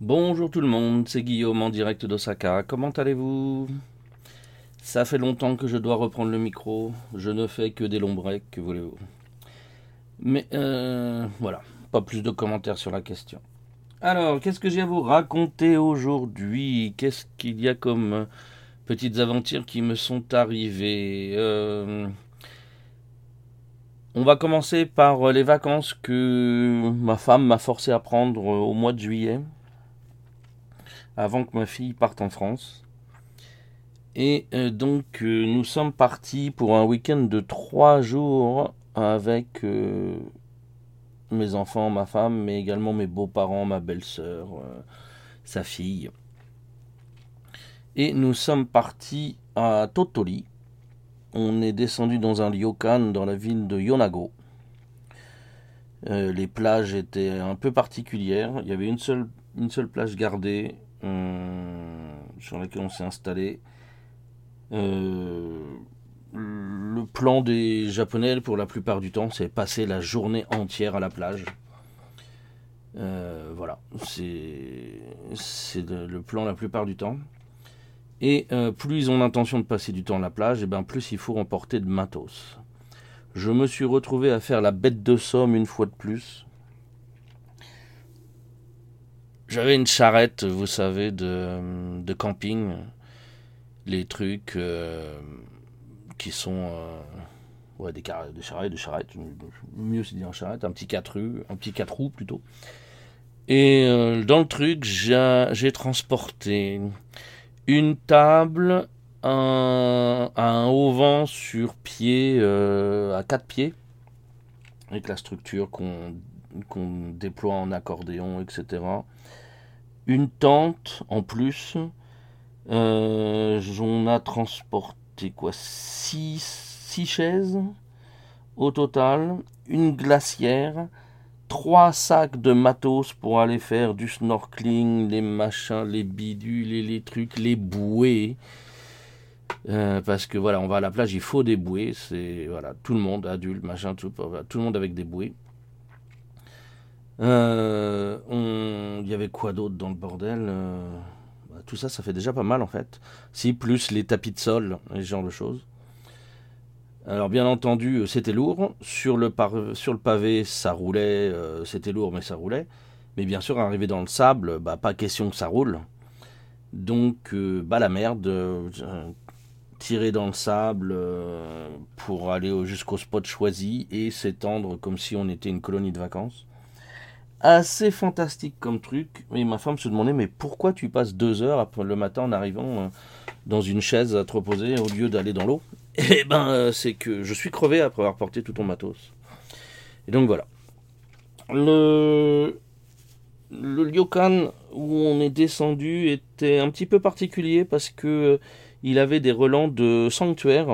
Bonjour tout le monde, c'est Guillaume en direct d'Osaka. Comment allez-vous? Ça fait longtemps que je dois reprendre le micro. Je ne fais que des longs breaks, que voulez-vous? Mais euh, voilà, pas plus de commentaires sur la question. Alors, qu'est-ce que j'ai à vous raconter aujourd'hui? Qu'est-ce qu'il y a comme euh, petites aventures qui me sont arrivées? Euh, On va commencer par les vacances que ma femme m'a forcé à prendre au mois de juillet avant que ma fille parte en France. Et euh, donc euh, nous sommes partis pour un week-end de trois jours avec euh, mes enfants, ma femme, mais également mes beaux-parents, ma belle-sœur, sa fille. Et nous sommes partis à Totoli. On est descendu dans un ryokan dans la ville de Yonago. les plages étaient un peu particulières. Il y avait une seule, une seule plage gardée sur laquelle on s'est installé. Euh, le plan des Japonais, pour la plupart du temps, c'est passer la journée entière à la plage. Euh, voilà, c'est le, plan la plupart du temps. Et plus ils ont l'intention de passer du temps à la plage, et ben plus il faut emporter de matos. Je me suis retrouvé à faire la bête de somme une fois de plus. J'avais une charrette, vous savez, de, camping. Les trucs euh, qui sont. Euh, ouais, des, charrettes, des charrettes. Mieux c'est dire charrette, un petit 4 roues, un petit 4 roues plutôt. Et euh, dans le truc, j'ai transporté une table, un, un haut vent sur pied, à 4 pieds, avec la structure qu'on qu'on déploie en accordéon, etc une tente en plus. Euh, on a transporté quoi 6 chaises au total, une glacière, trois sacs de matos pour aller faire du snorkeling, les machins, les bidules, les, les trucs, les bouées. Euh, parce que voilà, on va à la plage, il faut des bouées. C'est voilà, tout le monde, adulte, machin, tout, tout le monde avec des bouées. Euh. Il y avait quoi d'autre dans le bordel euh, bah, Tout ça, ça fait déjà pas mal en fait. Si, plus les tapis de sol, et ce genre de choses. Alors bien entendu, c'était lourd. Sur le, sur le pavé, ça roulait. Euh, c'était lourd, mais ça roulait. Mais bien sûr, arrivé dans le sable, bah, pas question que ça roule. Donc, bah la merde. tirer dans le sable pour aller jusqu'au spot choisi et s'étendre comme si on était une colonie de vacances assez fantastique comme truc. Et ma femme se demandait, mais pourquoi tu passes deux heures après le matin en arrivant euh, dans une chaise à te reposer au lieu d'aller dans l'eau? Eh ben, euh, c'est que je suis crevé après avoir porté tout ton matos. Et donc voilà. Le, le ryokan où on est descendu était un petit peu particulier parce que euh, il avait des relents de sanctuaire.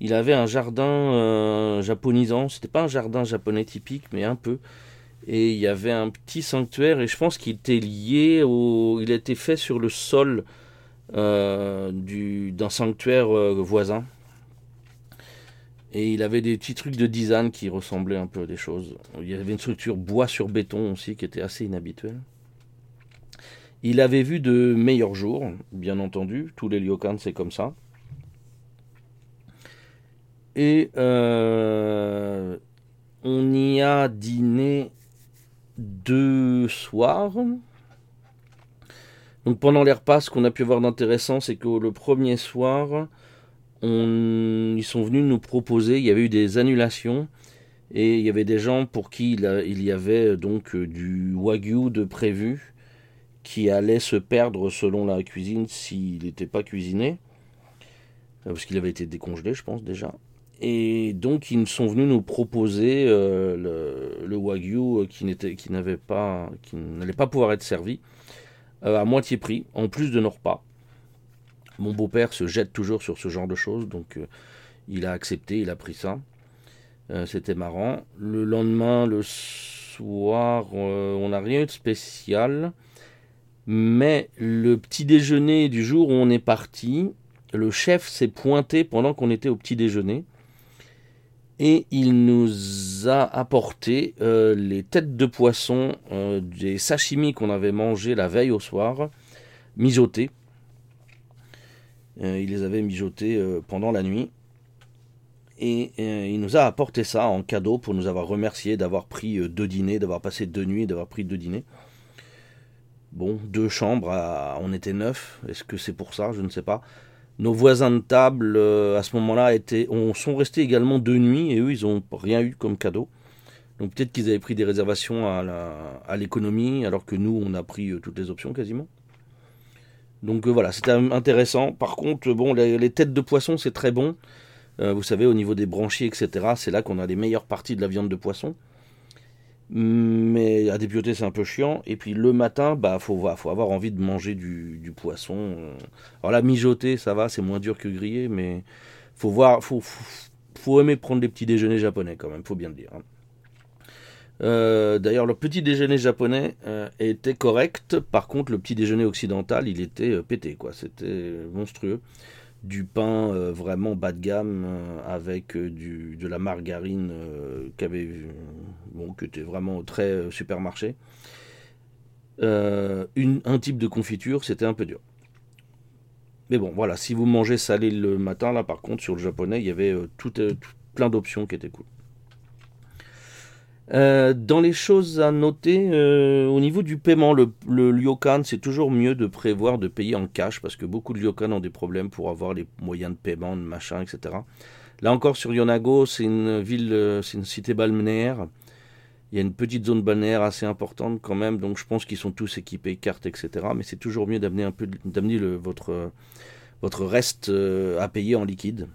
Il avait un jardin japonisant. C'était pas un jardin japonais typique, mais un peu et il y avait un petit sanctuaire et je pense qu'il était lié au il était fait sur le sol euh, du d'un sanctuaire euh, voisin. Et il avait des petits trucs de design qui ressemblaient un peu à des choses. Il y avait une structure bois sur béton aussi qui était assez inhabituelle. Il avait vu de meilleurs jours bien entendu. Tous les lyokans c'est comme ça. Et euh, on y a dîné deux soirs. Donc pendant les repas, ce qu'on a pu voir d'intéressant, c'est que le premier soir, ils sont venus nous proposer, il y avait eu des annulations, et il y avait des gens pour qui il, y avait donc du wagyu de prévu, qui allait se perdre selon la cuisine s'il n'était pas cuisiné, parce qu'il avait été décongelé, je pense déjà. Et donc ils sont venus nous proposer euh, le, wagyu euh, qui n'était, qui n'avait pas, qui n'allait pas pouvoir être servi euh, à moitié prix, en plus de nos repas. Mon beau-père se jette toujours sur ce genre de choses, donc il a accepté, il a pris ça. c'était marrant. Le lendemain, le soir, on n'a rien eu de spécial. Mais le petit déjeuner du jour où on est parti, le chef s'est pointé pendant qu'on était au petit déjeuner Et il nous a apporté les têtes de poisson des sashimi qu'on avait mangé la veille au soir, mijotées. il les avait mijotées pendant la nuit. Et il nous a apporté ça en cadeau pour nous avoir remercié d'avoir pris deux dîners, d'avoir passé deux nuits, d'avoir pris deux dîners. Bon, deux chambres, on était neuf. Est-ce que c'est pour ça? Je ne sais pas. Nos voisins de table, euh, à ce moment-là, on, sont restés également deux nuits et eux, ils n'ont rien eu comme cadeau. Donc peut-être qu'ils avaient pris des réservations à l'économie, alors que nous, on a pris euh, toutes les options quasiment. Donc euh, voilà, c'était intéressant. Par contre, bon, les, têtes de poisson, c'est très bon. vous savez, au niveau des branchies, etc., c'est là qu'on a les meilleures parties de la viande de poisson. Mais à dépioter, c'est un peu chiant. Et puis le matin, bah faut, faut avoir envie de manger du, poisson. Alors la mijoter, ça va, c'est moins dur que griller, mais faut voir, faut, faut, aimer prendre des petits déjeuners japonais quand même, faut bien le dire. Hein. Euh, d'ailleurs, le petit déjeuner japonais euh, était correct. Par contre, le petit déjeuner occidental, il était euh, pété, quoi. C'était monstrueux du pain euh, vraiment bas de gamme euh, avec euh, du, de la margarine qui était vraiment très supermarché. Un type de confiture, c'était un peu dur. Mais bon, voilà, si vous mangez salé le matin, là par contre, sur le japonais, il y avait tout, plein d'options qui étaient cool. Euh, dans les choses à noter, euh, au niveau du paiement, le, Ryokan, c'est toujours mieux de prévoir de payer en cash parce que beaucoup de Ryokan ont des problèmes pour avoir les moyens de paiement, machin, etc. Là encore, sur Yonago, c'est une ville, euh, c'est une cité balnéaire. Il y a une petite zone balnéaire assez importante quand même, donc je pense qu'ils sont tous équipés cartes, etc. Mais c'est toujours mieux d'amener un peu, d'amener votre, votre reste à payer en liquide.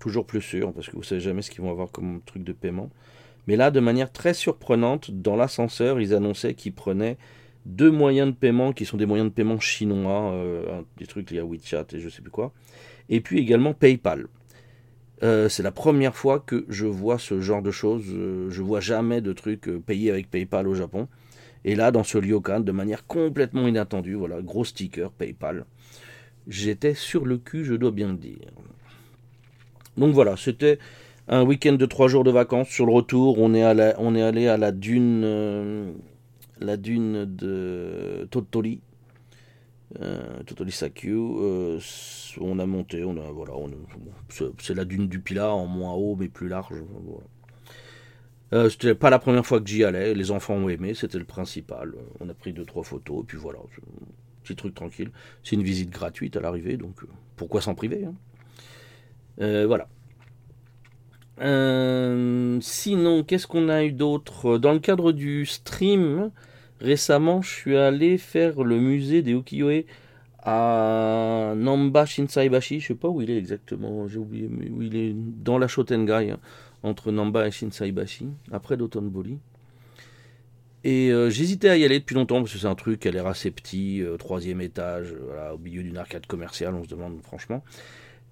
Toujours plus sûr, parce que vous savez jamais ce qu'ils vont avoir comme truc de paiement. Mais là, de manière très surprenante, dans l'ascenseur, ils annonçaient qu'ils prenaient deux moyens de paiement qui sont des moyens de paiement chinois, euh, des trucs liés à WeChat et je sais plus quoi, et puis également PayPal. Euh, c'est la première fois que je vois ce genre de choses. Euh, je vois jamais de trucs payés avec PayPal au Japon. Et là, dans ce Ryokan, de manière complètement inattendue, voilà, gros sticker PayPal. J'étais sur le cul, je dois bien le dire. Donc voilà, c'était un week-end de trois jours de vacances. Sur le retour, on est, allé à la dune, euh, la dune de Totori, euh, Totori Sakyu. Euh, on a monté, on a, voilà, c'est la dune du Pilat en moins haut mais plus large. c'était pas la première fois que j'y allais. Les enfants ont aimé, c'était le principal. On a pris deux trois photos et puis voilà, petit truc tranquille. C'est une visite gratuite à l'arrivée, donc pourquoi s'en priver hein? Voilà. Euh, sinon, qu'est-ce qu'on a eu d'autre? Dans le cadre du stream, récemment, je suis allé faire le musée des ukiyo-e à Namba Shinsaibashi. Je sais pas où il est exactement, j'ai oublié, mais où il est dans la Shotengai, hein, entre Namba et Shinsaibashi, après Dotonbori. Et euh, j'hésitais à y aller depuis longtemps parce que c'est un truc qui a l'air assez petit, euh, troisième étage, au milieu d'une arcade commerciale, on se demande franchement.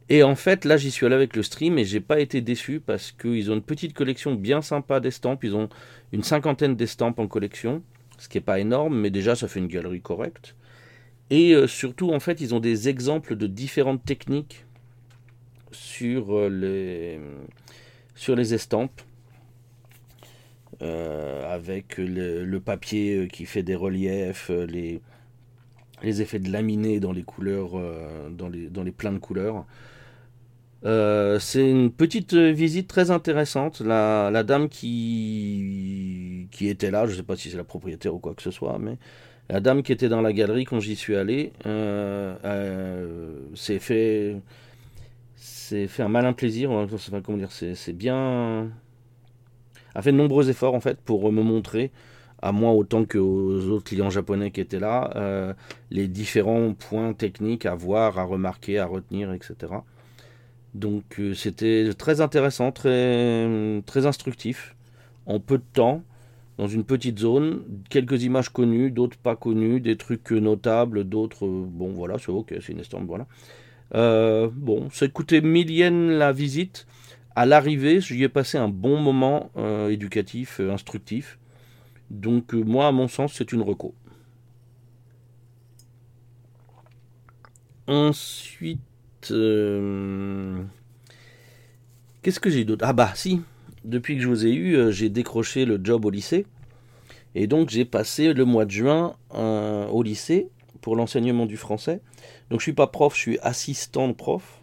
Et en fait, là, j'y suis allé avec le stream et j'ai pas été déçu parce qu'ils ont une petite collection bien sympa d'estampes. Ils ont une cinquantaine d'estampes en collection, ce qui est pas énorme, mais déjà, ça fait une galerie correcte. Et euh, surtout, en fait, ils ont des exemples de différentes techniques sur euh, les, sur les estampes. Euh, avec le, papier qui fait des reliefs, les, les effets de laminé dans les couleurs, dans, les, dans les pleins de couleurs. Euh, c'est une petite visite très intéressante. La, dame qui, était là, je ne sais pas si c'est la propriétaire ou quoi que ce soit, mais la dame qui était dans la galerie quand j'y suis allé euh, euh, s'est fait, un malin plaisir. Comment dire, c'est bien. a fait de nombreux efforts en fait pour me montrer à moi autant qu'aux autres clients japonais qui étaient là, les différents points techniques à voir, à remarquer, à retenir, etc. Donc euh, c'était très intéressant, très, instructif, en peu de temps, dans une petite zone, quelques images connues, d'autres pas connues, des trucs notables, d'autres, euh, bon voilà, c'est ok, c'est une estampe, voilà. Euh, bon, ça coûtait 1000 yens la visite. À l'arrivée, j'y ai passé un bon moment éducatif, instructif. Donc moi, à mon sens, c'est une reco. Ensuite, Qu'est-ce que j'ai d'autre? Ah bah si, depuis que je vous ai eu, j'ai décroché le job au lycée. Et donc j'ai passé le mois de juin au lycée pour l'enseignement du français. Donc je suis pas prof, je suis assistant de prof.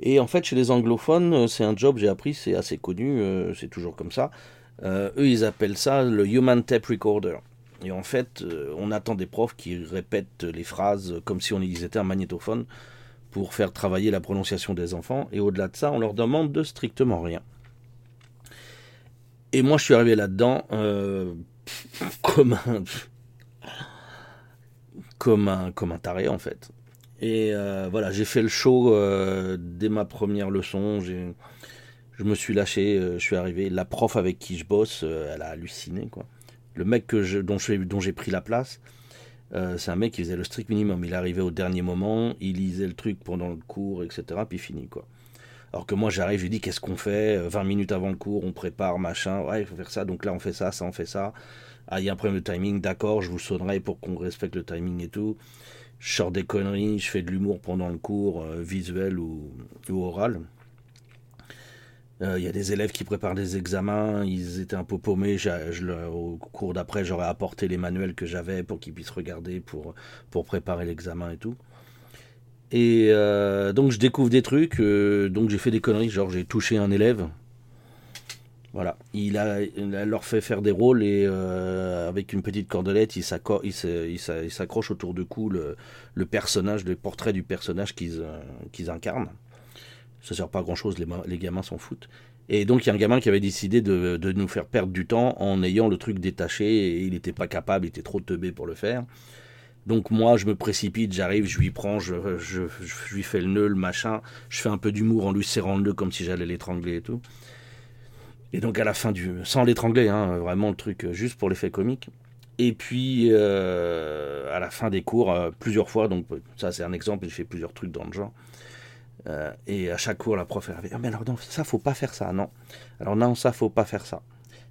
Et en fait, chez les anglophones, c'est un job, j'ai appris, c'est assez connu, c'est toujours comme ça. eux, ils appellent ça le Human Tape Recorder. Et en fait, euh, on attend des profs qui répètent les phrases comme si on ils étaient un magnétophone pour faire travailler la prononciation des enfants. Et au-delà de ça, on leur demande de strictement rien. Et moi, je suis arrivé là-dedans euh, comme un comme un comme un taré en fait. Et euh, voilà, j'ai fait le show dès ma première leçon. Je me suis lâché, je suis arrivé. La prof avec qui je bosse, elle a halluciné quoi le mec que je, dont j'ai pris la place, euh, c'est un mec qui faisait le strict minimum. Il arrivait au dernier moment, il lisait le truc pendant le cours, etc. Puis fini, quoi. Alors que moi, j'arrive, je lui dis qu'est-ce qu'on fait 20 euh, minutes avant le cours, on prépare, machin. Ouais, il faut faire ça. Donc là, on fait ça, ça, on fait ça. Ah, il y a un problème de timing, d'accord, je vous sonnerai pour qu'on respecte le timing et tout. Je sors des conneries, je fais de l'humour pendant le cours, euh, visuel ou oral. Euh, il y a des élèves qui préparent des examens, ils étaient un peu paumés. au cours d'après, j'aurais apporté les manuels que j'avais pour qu'ils puissent regarder pour, pour préparer l'examen et tout. Et euh, donc je découvre des trucs, euh, donc j'ai fait des conneries, genre j'ai touché un élève. Voilà, il a, leur fait faire des rôles et avec une petite cordelette, il s'accroche autour du cou le, personnage, le portrait du personnage qu'ils incarnent ça sert pas à grand chose, les, gamins s'en foutent. Et donc il y a un gamin qui avait décidé de, nous faire perdre du temps en ayant le truc détaché et il n'était pas capable, il était trop teubé pour le faire. Donc moi je me précipite, j'arrive, je lui prends, je, lui fais le nœud, le machin, je fais un peu d'humour en lui serrant le nœud comme si j'allais l'étrangler et tout. Et donc à la fin du... sans l'étrangler, hein, vraiment le truc euh, juste pour l'effet comique. Et puis euh, à la fin des cours, euh, plusieurs fois, donc ça c'est un exemple, j'ai fait plusieurs trucs dans le genre. Euh, et à chaque cours, la prof elle avait ah, mais alors non, ça faut pas faire ça, non. Alors non, ça faut pas faire ça.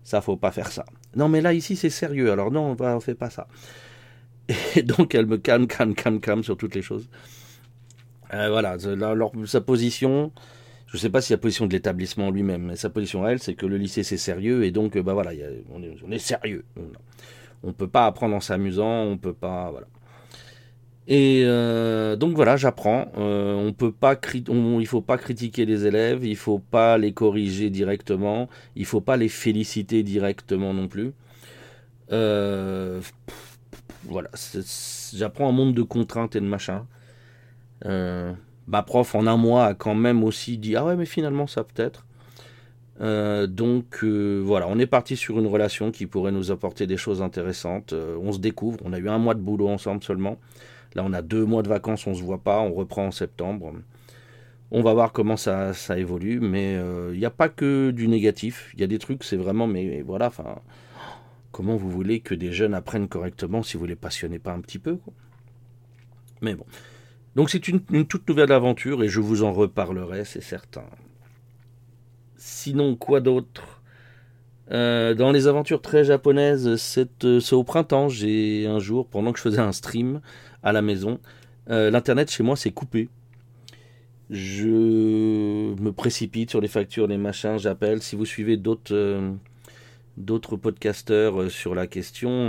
Ça faut pas faire ça. Non, mais là ici c'est sérieux. Alors non, on ne fait pas ça. Et donc elle me calme, calme, calme, calme sur toutes les choses. Euh, voilà, sa position, je ne sais pas si la position de l'établissement lui-même, mais sa position elle, c'est que le lycée c'est sérieux et donc bah voilà, on, est, sérieux. On peut pas apprendre en s'amusant, on peut pas, voilà. Et euh, donc voilà, j'apprends. Euh, on peut pas, il faut pas critiquer les élèves, il faut pas les corriger directement, il faut pas les féliciter directement non plus. Euh, voilà, j'apprends un monde de contraintes et de machin. ma prof en un mois a quand même aussi dit ah ouais mais finalement ça peut-être. donc voilà, on est parti sur une relation qui pourrait nous apporter des choses intéressantes. on se découvre, on a eu un mois de boulot ensemble seulement. Là, on a deux mois de vacances, on se voit pas, on reprend en septembre. On va voir comment ça, ça évolue, mais il euh, n'y a pas que du négatif. Il y a des trucs, c'est vraiment, mais voilà, enfin, comment vous voulez que des jeunes apprennent correctement si vous les passionnez pas un petit peu Mais bon. Donc c'est une, toute nouvelle aventure et je vous en reparlerai, c'est certain. Sinon, quoi d'autre? Euh, Dans les aventures très japonaises, c'est euh, au printemps, j'ai un jour, pendant que je faisais un stream, à la maison. Euh, L'Internet chez moi s'est coupé. Je me précipite sur les factures, les machins, j'appelle. Si vous suivez d'autres d'autres podcasteurs sur la question,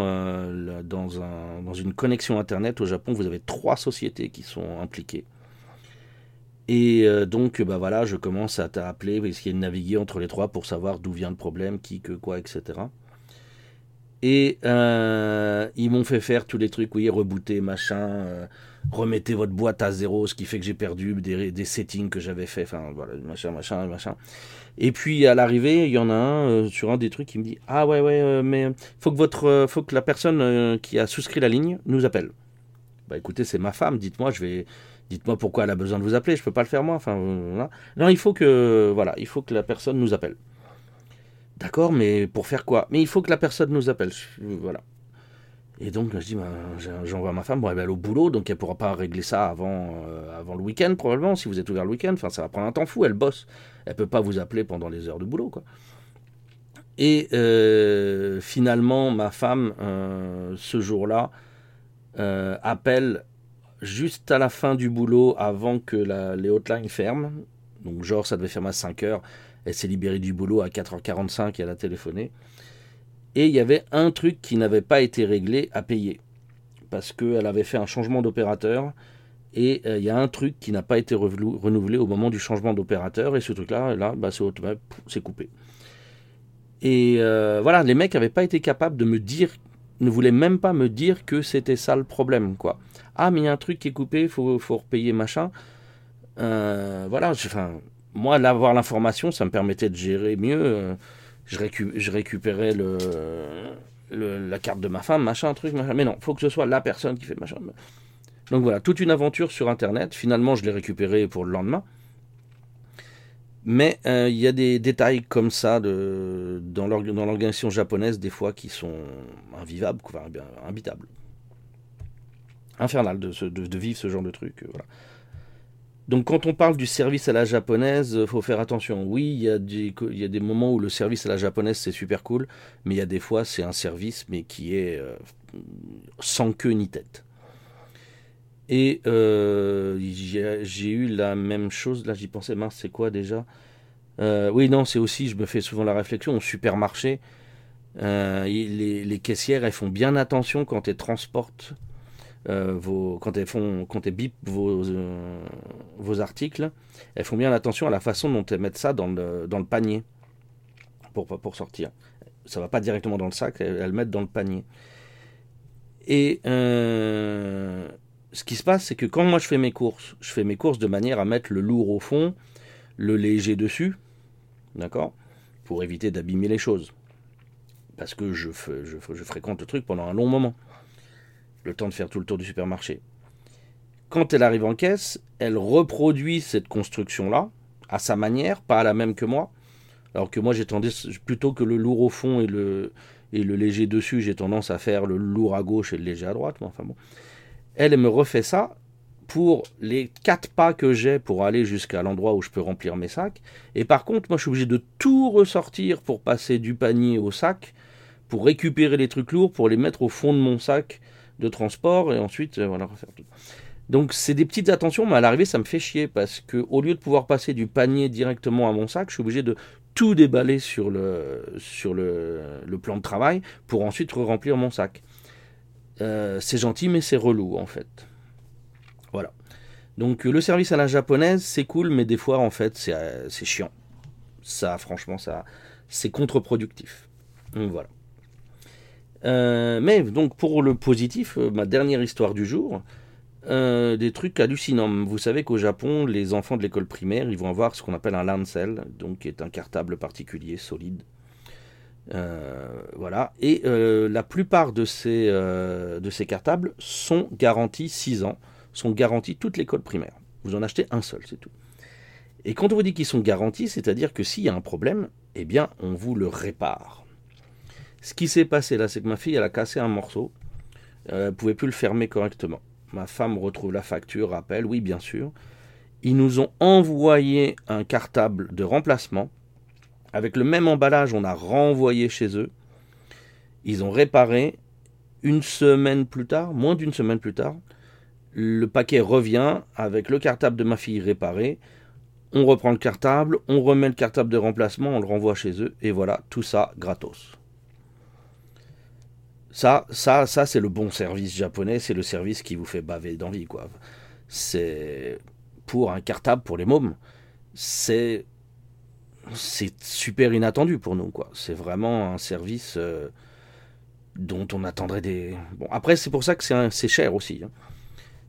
dans, un, dans une connexion Internet au Japon, vous avez trois sociétés qui sont impliquées. Et donc, bah voilà, je commence à t'appeler, essayer de naviguer entre les trois pour savoir d'où vient le problème, qui, que, quoi, etc. Et euh, ils m'ont fait faire tous les trucs, oui, rebooter, machin, euh, remettez votre boîte à zéro, ce qui fait que j'ai perdu des, des, settings que j'avais fait, enfin voilà, machin, machin, machin. Et puis à l'arrivée, il y en a un euh, sur un des trucs qui me dit ah ouais ouais, mais faut que votre, faut que la personne qui a souscrit la ligne nous appelle. Bah écoutez, c'est ma femme, dites-moi, je vais, dites-moi pourquoi elle a besoin de vous appeler, je peux pas le faire moi, enfin voilà. Non, il faut que, voilà, il faut que la personne nous appelle. D'accord, mais pour faire quoi? Mais il faut que la personne nous appelle. Voilà. Et donc, je dis, ben, j'envoie ma femme, bon, elle va aller au boulot, donc elle ne pourra pas régler ça avant, euh, avant le week-end, probablement, si vous êtes ouvert le week-end. Enfin, ça va prendre un temps fou, elle bosse. Elle peut pas vous appeler pendant les heures de boulot, quoi. Et euh, finalement, ma femme, euh, ce jour-là, appelle juste à la fin du boulot, avant que la, les hotlines ferment. Donc genre ça devait faire à 5 heures, elle s'est libérée du boulot à 4h45 et elle a téléphoné. Et il y avait un truc qui n'avait pas été réglé à payer. Parce qu'elle avait fait un changement d'opérateur et euh, il y a un truc qui n'a pas été renouvelé au moment du changement d'opérateur et ce truc-là, là, bah, c'est coupé. Et euh, voilà, les mecs n'avaient pas été capables de me dire, ne voulaient même pas me dire que c'était ça le problème, quoi. Ah, mais il y a un truc qui est coupé, il faut, faut repayer machin. Euh, voilà, enfin, moi, avoir l'information, ça me permettait de gérer mieux. Je, je récupérais le, la carte de ma femme, machin, truc, machin. Mais non, faut que ce soit la personne qui fait machin. Donc voilà, toute une aventure sur Internet. Finalement, je l'ai récupéré pour le lendemain. Mais euh, il y a des détails comme ça de, dans l'organisation japonaise, des fois, qui sont invivables, imbitables. Infernal de, vivre ce genre de truc. Euh, voilà. Donc quand on parle du service à la japonaise, il faut faire attention. Oui, il y, a des, moments où le service à la japonaise c'est super cool, mais il y a des fois c'est un service mais qui est euh, sans queue ni tête. Et euh, j'ai eu la même chose, là j'y pensais, mince, c'est quoi déjà? Euh, Oui, non, c'est aussi, je me fais souvent la réflexion, au supermarché, euh, les, caissières, elles font bien attention quand elles transportent vos, quand elles font, quand elles bipent vos, articles, elles font bien attention à la façon dont elles mettent ça dans le, panier pour, pour sortir. Ça va pas directement dans le sac, elles, le mettent dans le panier. Et ce qui se passe, c'est que quand moi je fais mes courses, je fais mes courses de manière à mettre le lourd au fond, le léger dessus, d'accord Pour éviter d'abîmer les choses. Parce que je, fréquente le truc pendant un long moment. Le temps de faire tout le tour du supermarché. Quand elle arrive en caisse, elle reproduit cette construction-là, à sa manière, pas à la même que moi. Alors que moi, j'ai plutôt que le lourd au fond et le, et le léger dessus, j'ai tendance à faire le lourd à gauche et le léger à droite. Enfin bon elle me refait ça pour les quatre pas que j'ai pour aller jusqu'à l'endroit où je peux remplir mes sacs. Et par contre, moi, je suis obligé de tout ressortir pour passer du panier au sac, pour récupérer les trucs lourds, pour les mettre au fond de mon sac de transport et ensuite, euh, voilà, refaire tout. Donc, c'est des petites attentions, mais à l'arrivée, ça me fait chier parce que au lieu de pouvoir passer du panier directement à mon sac, je suis obligé de tout déballer sur le, sur le, le plan de travail pour ensuite remplir mon sac. Euh, c'est gentil, mais c'est relou en fait. Voilà. Donc le service à la japonaise, c'est cool, mais des fois en fait, c'est euh, chiant. Ça, franchement, ça, c'est contre-productif. Voilà. Euh, mais donc pour le positif, ma dernière histoire du jour, des trucs hallucinants. Vous savez qu'au Japon, les enfants de l'école primaire, ils vont avoir ce qu'on appelle un Lancel, donc qui est un cartable particulier solide euh, voilà. Et euh, la plupart de ces, euh, de ces cartables sont garantis 6 ans, sont garantis toute l'école primaire. Vous en achetez un seul, c'est tout. Et quand on vous dit qu'ils sont garantis, c'est-à-dire que s'il y a un problème, eh bien, on vous le répare. Ce qui s'est passé là, c'est que ma fille, elle a cassé un morceau. Elle ne pouvait plus le fermer correctement. Ma femme retrouve la facture, rappelle, oui, bien sûr. Ils nous ont envoyé un cartable de remplacement avec le même emballage, on a renvoyé chez eux. Ils ont réparé. Une semaine plus tard, moins d'une semaine plus tard, le paquet revient avec le cartable de ma fille réparé. On reprend le cartable, on remet le cartable de remplacement, on le renvoie chez eux, et voilà, tout ça gratos. Ça, ça, ça, c'est le bon service japonais, c'est le service qui vous fait baver d'envie, quoi. C'est pour un cartable pour les mômes, c'est c'est super inattendu pour nous, quoi. C'est vraiment un service euh, dont on attendrait des. Bon, après, c'est pour ça que c'est cher aussi. Hein.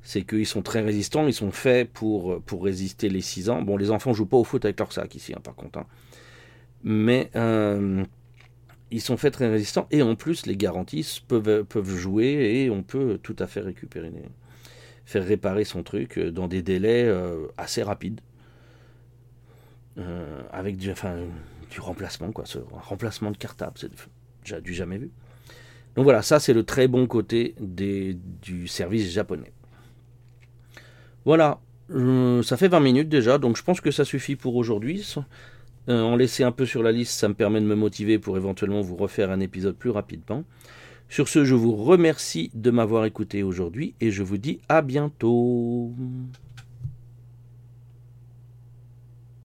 C'est qu'ils sont très résistants, ils sont faits pour, pour résister les 6 ans. Bon, les enfants jouent pas au foot avec leur sac ici, hein, par contre. Hein. Mais euh, ils sont faits très résistants et en plus, les garanties peuvent, peuvent jouer et on peut tout à fait récupérer, faire réparer son truc dans des délais euh, assez rapides. Euh, avec du, remplacement, quoi, un remplacement de cartable, c'est du jamais vu. Donc voilà, ça c'est le très bon côté du service japonais. Voilà, euh, ça fait 20 minutes déjà, donc je pense que ça suffit pour aujourd'hui. Euh, en laisser un peu sur la liste, ça me permet de me motiver pour éventuellement vous refaire un épisode plus rapidement. Sur ce, je vous remercie de m'avoir écouté aujourd'hui et je vous dis à bientôt.